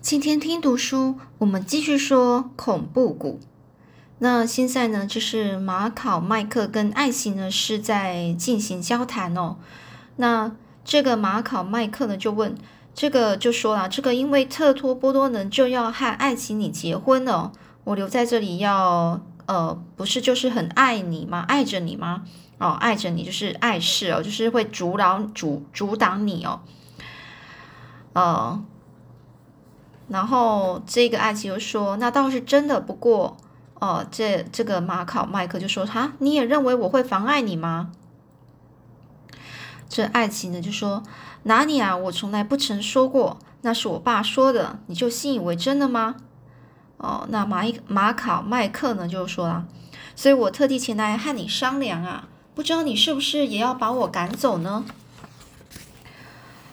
今天听读书，我们继续说恐怖谷。那现在呢，就是马考麦克跟艾奇呢是在进行交谈哦。那这个马考麦克呢就问，这个就说了，这个因为特托波多能就要和艾奇你结婚了，我留在这里要呃，不是就是很爱你吗？爱着你吗？哦，爱着你就是碍事哦，就是会阻挠阻阻挡你哦，呃。然后这个艾奇就说：“那倒是真的，不过，哦，这这个马考麦克就说：‘哈，你也认为我会妨碍你吗？’这艾奇呢就说：‘哪里啊，我从来不曾说过，那是我爸说的，你就信以为真了吗？’哦，那马一马考麦克呢就说了：‘所以我特地前来和你商量啊，不知道你是不是也要把我赶走呢？’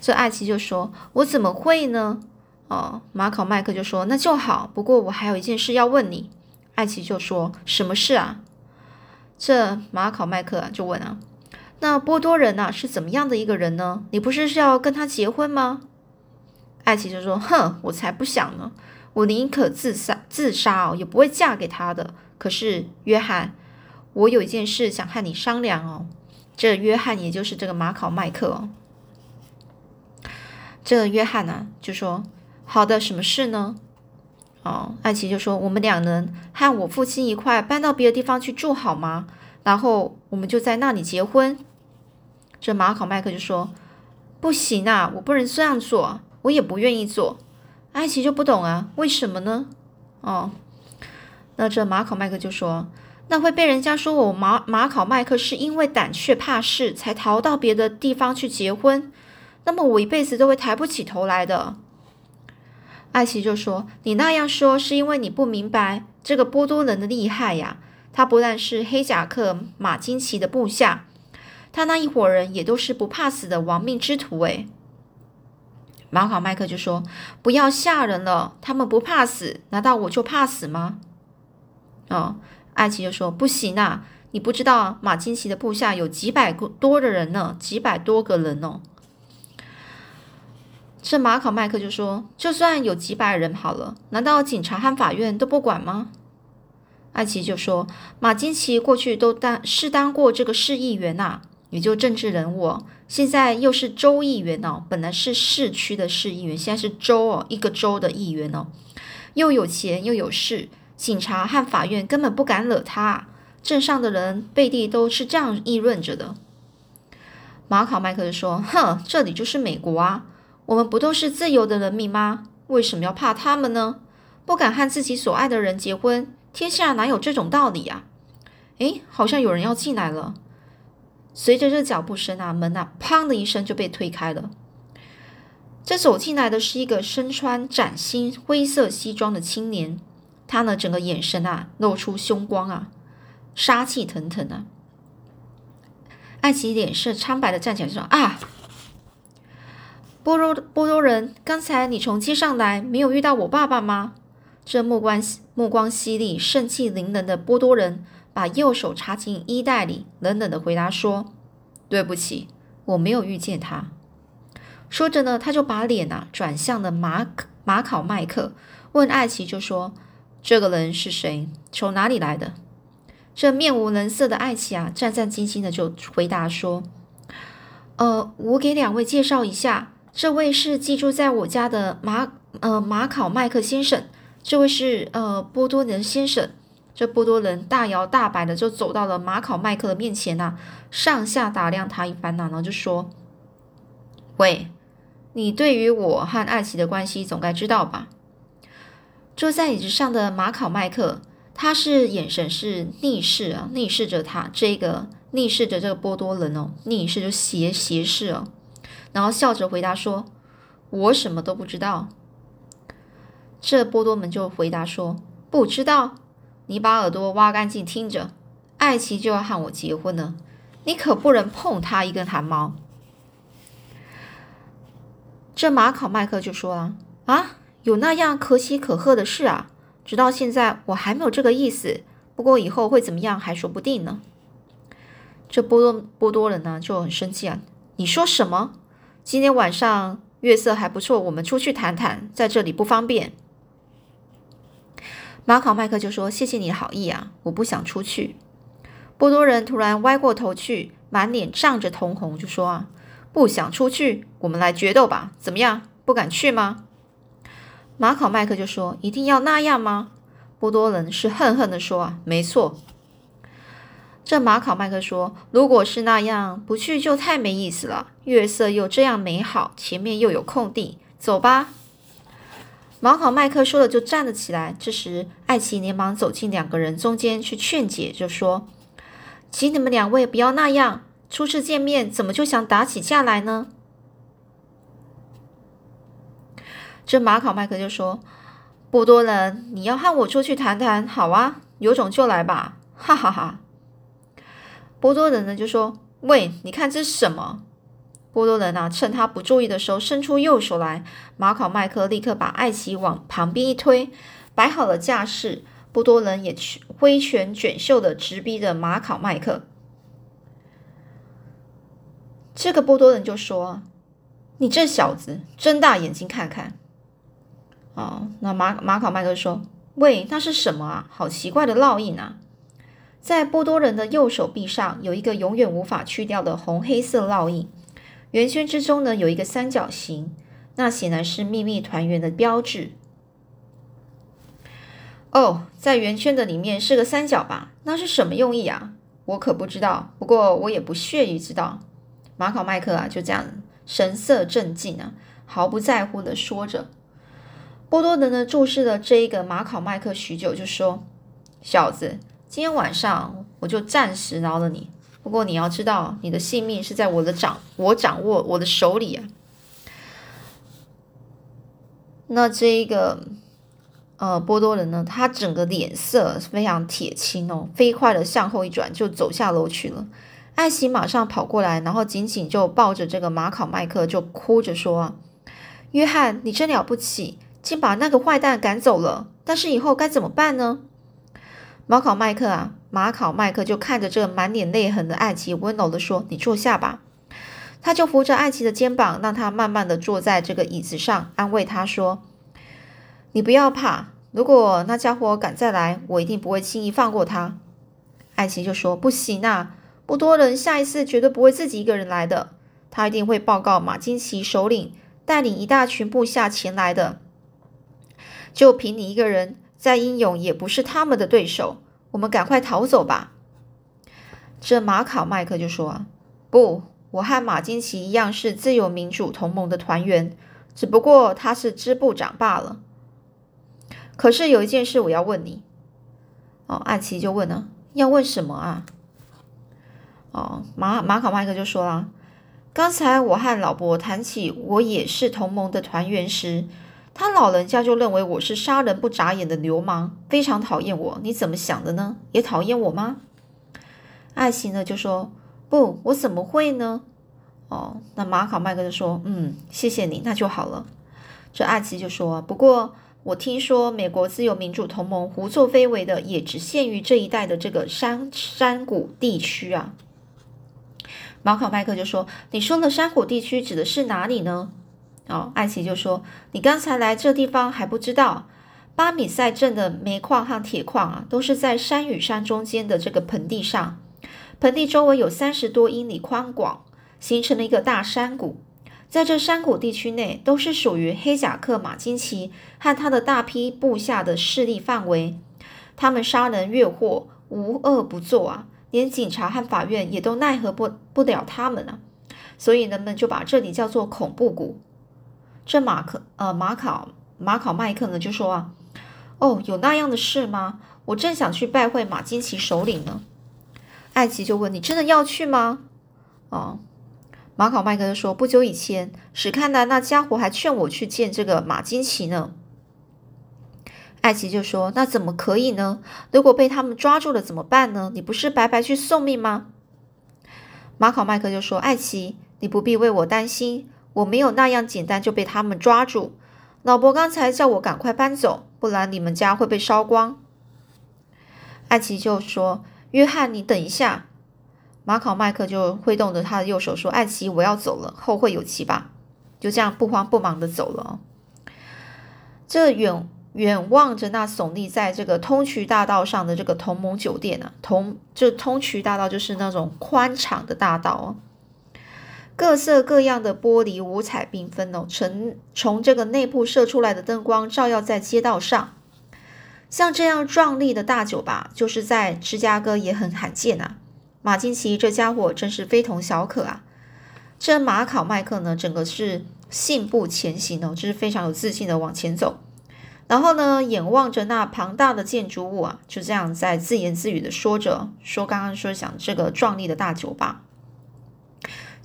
这艾奇就说：‘我怎么会呢？’哦，马考麦克就说：“那就好，不过我还有一件事要问你。”艾奇就说：“什么事啊？”这马考麦克就问啊：“那波多人呐是怎么样的一个人呢？你不是是要跟他结婚吗？”艾奇就说：“哼，我才不想呢！我宁可自杀，自杀哦，也不会嫁给他的。可是约翰，我有一件事想和你商量哦。”这约翰也就是这个马考麦克哦。这约翰呢就说。好的，什么事呢？哦，艾奇就说：“我们两人和我父亲一块搬到别的地方去住好吗？然后我们就在那里结婚。”这马考麦克就说：“不行啊，我不能这样做，我也不愿意做。”艾奇就不懂啊，为什么呢？哦，那这马考麦克就说：“那会被人家说我马马考麦克是因为胆怯怕事才逃到别的地方去结婚，那么我一辈子都会抬不起头来的。”艾奇就说：“你那样说是因为你不明白这个波多人的厉害呀。他不但是黑甲克马金奇的部下，他那一伙人也都是不怕死的亡命之徒。”诶，马考麦克就说：“不要吓人了，他们不怕死，难道我就怕死吗？”哦，艾奇就说：“不行啊，你不知道马金奇的部下有几百个多的人呢，几百多个人哦。”这马考麦克就说：“就算有几百人好了，难道警察和法院都不管吗？”艾奇就说：“马金奇过去都当是当过这个市议员呐，也就政治人物，现在又是州议员哦。本来是市区的市议员，现在是州哦，一个州的议员哦，又有钱又有势，警察和法院根本不敢惹他。镇上的人背地都是这样议论着的。”马考麦克就说：“哼，这里就是美国啊。”我们不都是自由的人民吗？为什么要怕他们呢？不敢和自己所爱的人结婚，天下哪有这种道理啊？诶，好像有人要进来了。随着这脚步声啊，门啊，砰的一声就被推开了。这走进来的是一个身穿崭新灰色西装的青年，他呢，整个眼神啊，露出凶光啊，杀气腾腾啊。艾奇脸色苍白的站起来说：“啊！”波多波多人，刚才你从街上来，没有遇到我爸爸吗？这目光目光犀利、盛气凌人的波多人，把右手插进衣袋里，冷冷的回答说：“对不起，我没有遇见他。”说着呢，他就把脸啊转向了马马考麦克，问艾奇就说：“这个人是谁？从哪里来的？”这面无人色的艾奇啊，战战兢兢的就回答说：“呃，我给两位介绍一下。”这位是寄住在我家的马呃马考麦克先生，这位是呃波多人先生。这波多人大摇大摆的就走到了马考麦克的面前呐，上下打量他一番呐，然后就说：“喂，你对于我和艾奇的关系总该知道吧？”坐在椅子上的马考麦克，他是眼神是逆视啊，逆视着他这个逆视着这个波多人哦，逆视就斜斜视哦。然后笑着回答说：“我什么都不知道。”这波多门就回答说：“不知道，你把耳朵挖干净听着，艾奇就要和我结婚了，你可不能碰他一根汗毛。”这马考麦克就说了：“啊，有那样可喜可贺的事啊！直到现在我还没有这个意思，不过以后会怎么样还说不定呢。”这波多波多人呢就很生气啊：“你说什么？”今天晚上，月色还不错，我们出去谈谈，在这里不方便。”马考麦克就说：“谢谢你的好意啊，我不想出去。”波多人突然歪过头去，满脸涨着通红，就说：“啊，不想出去，我们来决斗吧，怎么样？不敢去吗？”马考麦克就说：“一定要那样吗？”波多人是恨恨的说：“啊，没错。”这马考麦克说：“如果是那样，不去就太没意思了。月色又这样美好，前面又有空地，走吧。”马考麦克说了，就站了起来。这时，艾奇连忙走进两个人中间去劝解，就说：“请你们两位不要那样，初次见面怎么就想打起架来呢？”这马考麦克就说：“波多人，你要和我出去谈谈，好啊，有种就来吧，哈哈哈。”波多人呢就说：“喂，你看这是什么？”波多人啊，趁他不注意的时候，伸出右手来。马考麦克立刻把艾奇往旁边一推，摆好了架势。波多人也挥拳卷袖的直逼着马考麦克。这个波多人就说：“你这小子，睁大眼睛看看。”哦，那马马考麦克说：“喂，那是什么啊？好奇怪的烙印啊！”在波多人的右手臂上有一个永远无法去掉的红黑色烙印，圆圈之中呢有一个三角形，那显然是秘密团圆的标志。哦，在圆圈的里面是个三角吧？那是什么用意啊？我可不知道，不过我也不屑于知道。马考麦克啊，就这样神色镇静啊，毫不在乎的说着。波多人呢注视了这一个马考麦克许久，就说：“小子。”今天晚上我就暂时饶了你，不过你要知道，你的性命是在我的掌，我掌握我的手里啊。那这一个呃波多人呢，他整个脸色非常铁青哦，飞快的向后一转就走下楼去了。艾希马上跑过来，然后紧紧就抱着这个马考麦克，就哭着说：“约翰，你真了不起，竟把那个坏蛋赶走了。但是以后该怎么办呢？”马考麦克啊，马考麦克就看着这满脸泪痕的艾奇，温柔的说：“你坐下吧。”他就扶着艾奇的肩膀，让他慢慢的坐在这个椅子上，安慰他说：“你不要怕，如果那家伙敢再来，我一定不会轻易放过他。”艾奇就说：“不行啊，不多人下一次绝对不会自己一个人来的，他一定会报告马金奇首领，带领一大群部下前来的。就凭你一个人。”再英勇也不是他们的对手，我们赶快逃走吧。这马考麦克就说：“，不，我和马金奇一样是自由民主同盟的团员，只不过他是支部长罢了。可是有一件事我要问你。”哦，艾奇就问了：“要问什么啊？”哦，马马考麦克就说了：“刚才我和老伯谈起我也是同盟的团员时。”他老人家就认为我是杀人不眨眼的流氓，非常讨厌我。你怎么想的呢？也讨厌我吗？艾奇呢就说：“不，我怎么会呢？”哦，那马考麦克就说：“嗯，谢谢你，那就好了。”这艾奇就说：“不过我听说美国自由民主同盟胡作非为的也只限于这一带的这个山山谷地区啊。”马考麦克就说：“你说的山谷地区指的是哪里呢？”哦，艾奇就说：“你刚才来这地方还不知道，巴米塞镇的煤矿和铁矿啊，都是在山与山中间的这个盆地上。盆地周围有三十多英里宽广，形成了一个大山谷。在这山谷地区内，都是属于黑甲克马金奇和他的大批部下的势力范围。他们杀人越货，无恶不作啊，连警察和法院也都奈何不不了他们啊。所以人们就把这里叫做恐怖谷。”这马克呃马考马考麦克呢就说啊，哦，有那样的事吗？我正想去拜会马金奇首领呢。艾奇就问你真的要去吗？哦，马考麦克就说不久以前史看南那家伙还劝我去见这个马金奇呢。艾奇就说那怎么可以呢？如果被他们抓住了怎么办呢？你不是白白去送命吗？马考麦克就说艾奇，你不必为我担心。我没有那样简单就被他们抓住。老伯刚才叫我赶快搬走，不然你们家会被烧光。艾奇就说：“约翰，你等一下。”马考麦克就挥动着他的右手说：“艾奇，我要走了，后会有期吧。”就这样不慌不忙的走了。这远远望着那耸立在这个通衢大道上的这个同盟酒店啊，同这通衢大道就是那种宽敞的大道哦，各色各样的玻璃五彩缤纷哦，从从这个内部射出来的灯光照耀在街道上，像这样壮丽的大酒吧，就是在芝加哥也很罕见啊。马金奇这家伙真是非同小可啊！这马考麦克呢，整个是信步前行哦，就是非常有自信的往前走。然后呢，眼望着那庞大的建筑物啊，就这样在自言自语的说着，说刚刚说想这个壮丽的大酒吧，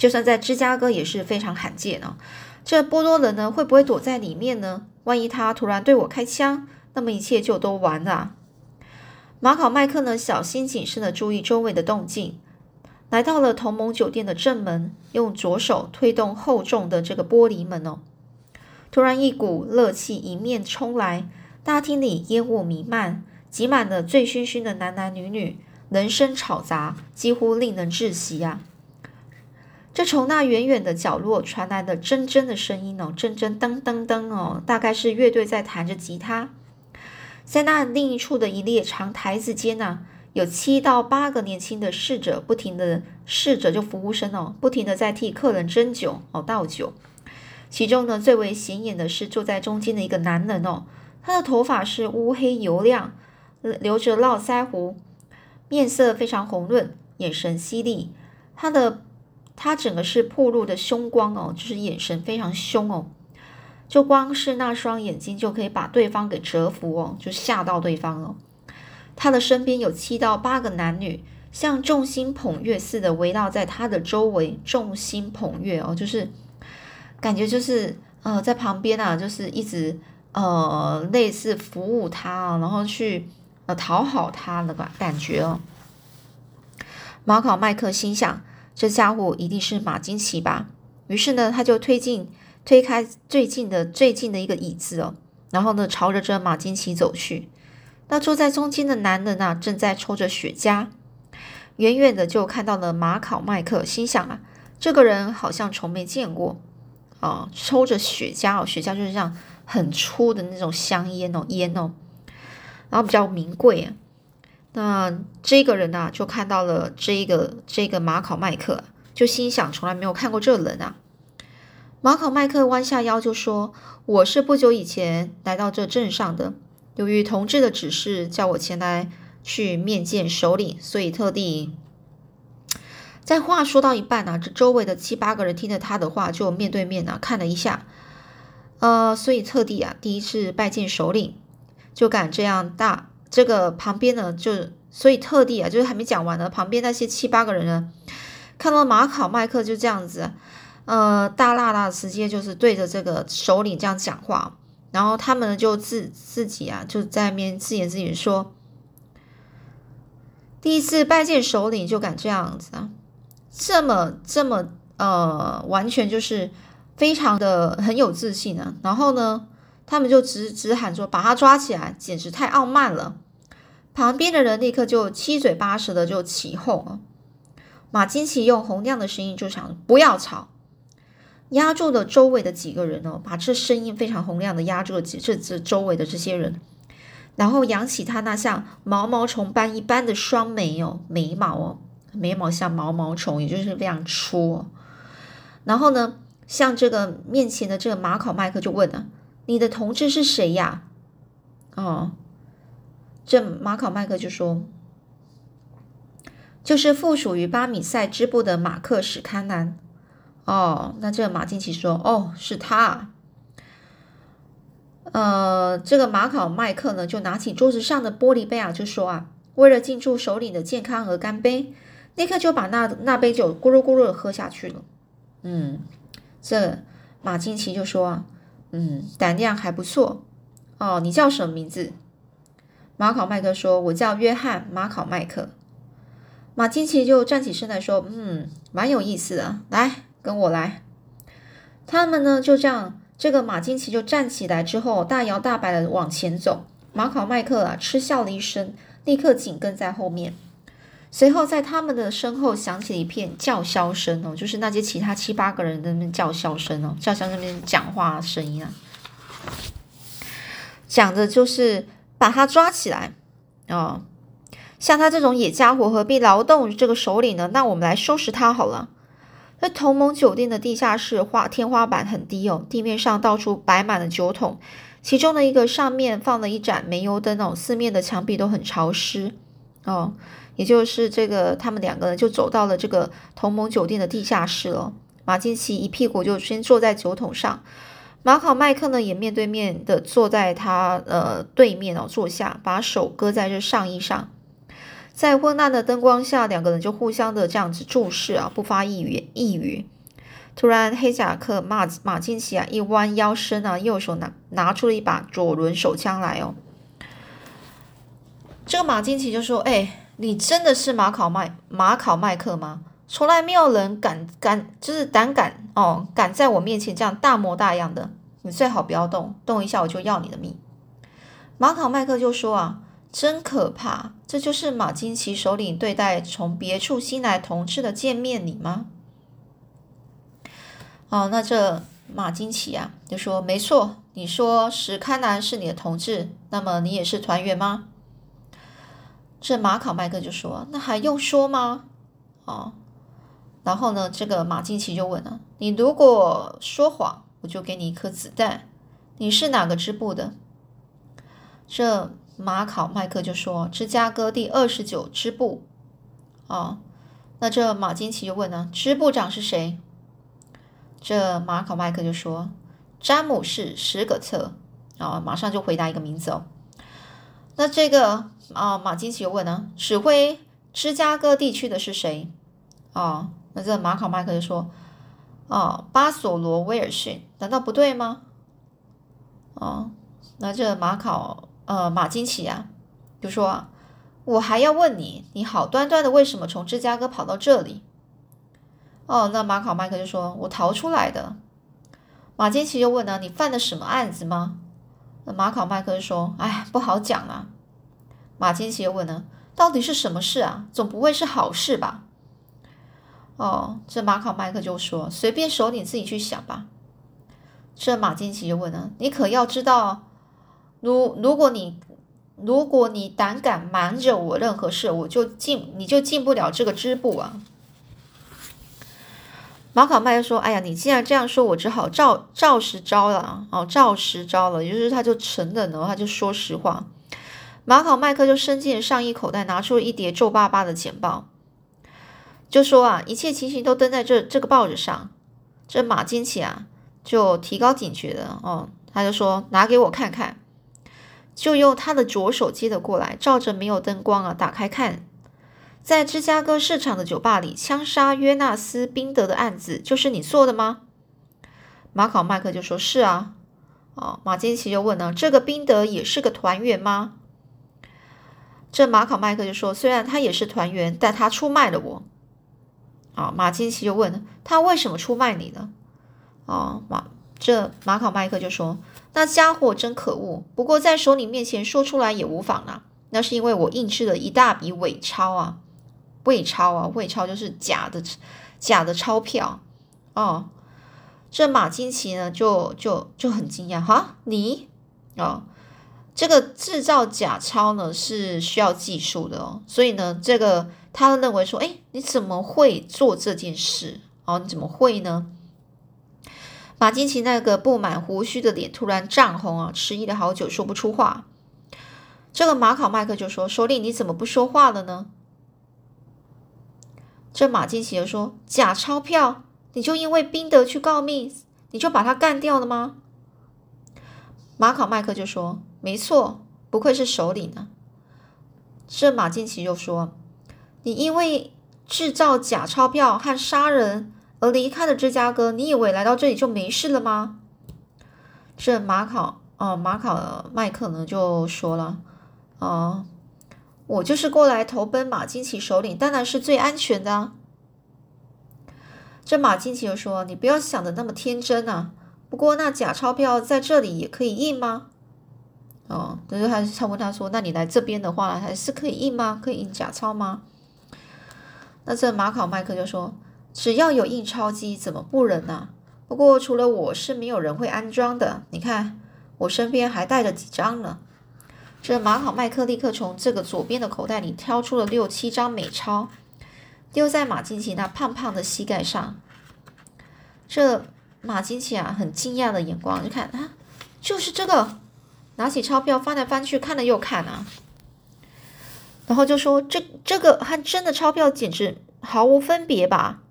就算在芝加哥也是非常罕见哦。这波多人呢，会不会躲在里面呢？万一他突然对我开枪，那么一切就都完了。马考麦克呢，小心谨慎的注意周围的动静，来到了同盟酒店的正门，用左手推动厚重的这个玻璃门哦。突然，一股热气迎面冲来，大厅里烟雾弥漫，挤满了醉醺醺的男男女女，人声吵杂，几乎令人窒息啊！这从那远远的角落传来的铮铮的声音哦，铮铮噔噔噔哦，大概是乐队在弹着吉他。在那另一处的一列长台子间呢，有七到八个年轻的侍者，不停的侍者就服务生哦，不停的在替客人斟酒哦倒酒。其中呢，最为显眼的是坐在中间的一个男人哦，他的头发是乌黑油亮，留着络腮胡，面色非常红润，眼神犀利。他的他整个是暴露的凶光哦，就是眼神非常凶哦。就光是那双眼睛就可以把对方给折服哦，就吓到对方哦。他的身边有七到八个男女，像众星捧月似的围绕在他的周围，众星捧月哦，就是感觉就是呃在旁边啊，就是一直呃类似服务他啊，然后去呃讨好他的感感觉哦。马考麦克心想，这家伙一定是马金奇吧？于是呢，他就推进。推开最近的最近的一个椅子哦，然后呢，朝着这马金奇走去。那坐在中间的男人啊，正在抽着雪茄，远远的就看到了马考麦克，心想啊，这个人好像从没见过哦，抽着雪茄哦，雪茄就是像很粗的那种香烟哦，烟哦，然后比较名贵啊。那这个人呢，就看到了这个这个马考麦克，就心想，从来没有看过这人啊。马考麦克弯下腰就说：“我是不久以前来到这镇上的，由于同志的指示，叫我前来去面见首领，所以特地……”在话说到一半呢，这周围的七八个人听着他的话，就面对面呢看了一下，呃，所以特地啊第一次拜见首领，就敢这样大。这个旁边呢，就所以特地啊，就是还没讲完呢，旁边那些七八个人呢，看到马考麦克就这样子。呃，大辣辣直接就是对着这个首领这样讲话，然后他们呢就自自己啊，就在面自言自语说：“第一次拜见首领就敢这样子啊，这么这么呃，完全就是非常的很有自信啊。”然后呢，他们就直直喊说：“把他抓起来，简直太傲慢了。”旁边的人立刻就七嘴八舌的就起哄啊。马金奇用洪亮的声音就想：“不要吵。”压住了周围的几个人哦，把这声音非常洪亮的压住了这这周围的这些人，然后扬起他那像毛毛虫般一般的双眉哦，眉毛哦，眉毛像毛毛虫，也就是非常粗。哦。然后呢，像这个面前的这个马考麦克就问了：“你的同志是谁呀？”哦，这马考麦克就说：“就是附属于巴米塞支部的马克史堪南。”哦，那这马金奇说：“哦，是他。”呃，这个马考麦克呢，就拿起桌子上的玻璃杯啊，就说：“啊，为了庆祝首领的健康而干杯！”立刻就把那那杯酒咕噜咕噜的喝下去了。嗯，这马金奇就说：“啊，嗯，胆量还不错。哦，你叫什么名字？”马考麦克说：“我叫约翰·马考麦克。”马金奇就站起身来说：“嗯，蛮有意思的，来。”跟我来，他们呢就这样，这个马金奇就站起来之后，大摇大摆的往前走。马考麦克啊嗤笑了一声，立刻紧跟在后面。随后，在他们的身后响起了一片叫嚣声哦，就是那些其他七八个人的那叫嚣声哦，叫嚣那边讲话声音啊，讲的就是把他抓起来哦。像他这种野家伙何必劳动这个首领呢？那我们来收拾他好了。那同盟酒店的地下室花天花板很低哦，地面上到处摆满了酒桶，其中的一个上面放了一盏煤油灯哦，四面的墙壁都很潮湿哦。也就是这个，他们两个人就走到了这个同盟酒店的地下室了。马金奇一屁股就先坐在酒桶上，马考麦克呢也面对面的坐在他呃对面哦坐下，把手搁在这上衣上，在昏暗的灯光下，两个人就互相的这样子注视啊，不发一语一语。突然，黑夹克马马金奇啊一弯腰身啊，右手拿拿出了一把左轮手枪来哦。这个马金奇就说：“哎。”你真的是马考麦马考麦克吗？从来没有人敢敢就是胆敢哦，敢在我面前这样大模大样的。你最好不要动，动一下我就要你的命。马考麦克就说啊，真可怕！这就是马金奇首领对待从别处新来同志的见面礼吗？哦，那这马金奇啊就说没错。你说石堪南是你的同志，那么你也是团员吗？这马考麦克就说：“那还用说吗？哦，然后呢，这个马金奇就问了：你如果说谎，我就给你一颗子弹。你是哪个支部的？”这马考麦克就说：“芝加哥第二十九支部。”哦，那这马金奇就问了：支部长是谁？这马考麦克就说：“詹姆士·史葛特。”啊，马上就回答一个名字哦。那这个。啊，马金奇问呢，指挥芝加哥地区的是谁？啊，那这马考麦克就说，啊，巴索罗威尔逊，难道不对吗？啊，那这马考呃马金奇啊，就说，我还要问你，你好端端的为什么从芝加哥跑到这里？哦，那马考麦克就说，我逃出来的。马金奇又问呢，你犯了什么案子吗？那马考麦克就说，哎，不好讲啊。马金奇又问呢：“到底是什么事啊？总不会是好事吧？”哦，这马考麦克就说：“随便首领自己去想吧。”这马金奇就问呢：“你可要知道，如如果你如果你胆敢瞒着我任何事，我就进你就进不了这个支部啊！”马考麦克说：“哎呀，你既然这样说，我只好照照实招了哦，照实招了，也就是他就承认了，他就说实话。”马考麦克就伸进上衣口袋，拿出了一叠皱巴巴的简报，就说啊，一切情形都登在这这个报纸上。这马金奇啊，就提高警觉了哦，他就说拿给我看看，就用他的左手接了过来，照着没有灯光啊，打开看，在芝加哥市场的酒吧里枪杀约纳斯·宾德的案子，就是你做的吗？马考麦克就说是啊，哦，马金奇就问呢，这个宾德也是个团员吗？这马考麦克就说：“虽然他也是团员，但他出卖了我。”啊，马金奇就问：“他为什么出卖你呢？”哦，马这马考麦克就说：“那家伙真可恶，不过在首领面前说出来也无妨啊。那是因为我印制了一大笔伪钞啊，伪钞啊，伪钞就是假的假的钞票。”哦，这马金奇呢，就就就很惊讶：“哈，你哦。”这个制造假钞呢是需要技术的哦，所以呢，这个他认为说，哎，你怎么会做这件事？哦，你怎么会呢？马金奇那个布满胡须的脸突然涨红啊，迟疑了好久，说不出话。这个马考麦克就说：“首领，你怎么不说话了呢？”这马金奇就说：“假钞票，你就因为宾德去告密，你就把他干掉了吗？”马考麦克就说。没错，不愧是首领呢。这马金奇又说：“你因为制造假钞票和杀人而离开了芝加哥，你以为来到这里就没事了吗？”这马考哦，马考麦克呢就说了：“哦，我就是过来投奔马金奇首领，当然是最安全的。”这马金奇又说：“你不要想的那么天真啊！不过那假钞票在这里也可以印吗？”哦，就是他他问他说：“那你来这边的话，还是可以印吗？可以印假钞吗？”那这马考麦克就说：“只要有印钞机，怎么不能呢？不过除了我是没有人会安装的。你看，我身边还带着几张呢。”这马考麦克立刻从这个左边的口袋里挑出了六七张美钞，丢在马金奇那胖胖的膝盖上。这马金奇啊，很惊讶的眼光就看啊，就是这个，拿起钞票翻来翻去，看了又看啊。然后就说：“这这个和真的钞票简直毫无分别吧？”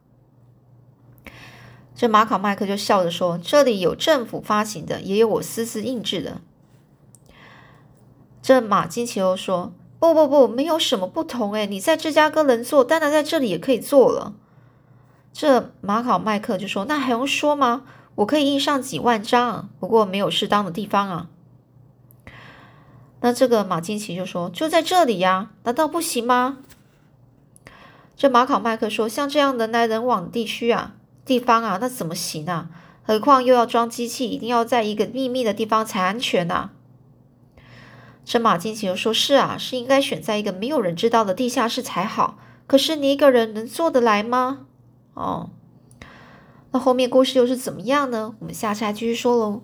这马考麦克就笑着说：“这里有政府发行的，也有我私自印制的。”这马金奇又说：“不不不，没有什么不同诶，你在芝加哥能做，当然在这里也可以做了。”这马考麦克就说：“那还用说吗？我可以印上几万张，不过没有适当的地方啊。”那这个马金奇就说：“就在这里呀，难道不行吗？”这马考麦克说：“像这样人来人往的地区啊，地方啊，那怎么行啊？何况又要装机器，一定要在一个秘密的地方才安全呐。”这马金奇又说：“是啊，是应该选在一个没有人知道的地下室才好。可是你一个人能做得来吗？”哦，那后面故事又是怎么样呢？我们下次来继续说喽。